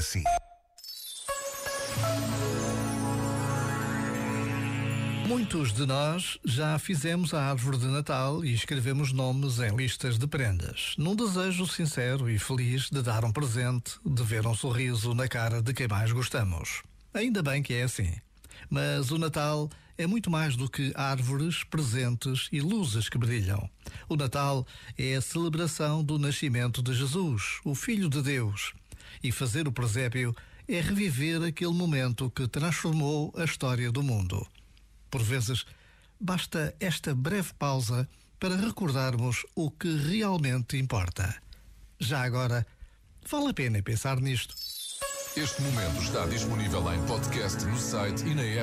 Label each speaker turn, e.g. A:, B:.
A: si.
B: Muitos de nós já fizemos a árvore de Natal e escrevemos nomes em listas de prendas, num desejo sincero e feliz de dar um presente, de ver um sorriso na cara de quem mais gostamos. Ainda bem que é assim. Mas o Natal é muito mais do que árvores, presentes e luzes que brilham. O Natal é a celebração do nascimento de Jesus, o Filho de Deus. E fazer o presépio é reviver aquele momento que transformou a história do mundo. Por vezes, basta esta breve pausa para recordarmos o que realmente importa. Já agora, vale a pena pensar nisto.
C: Este momento está disponível em podcast no site e na app.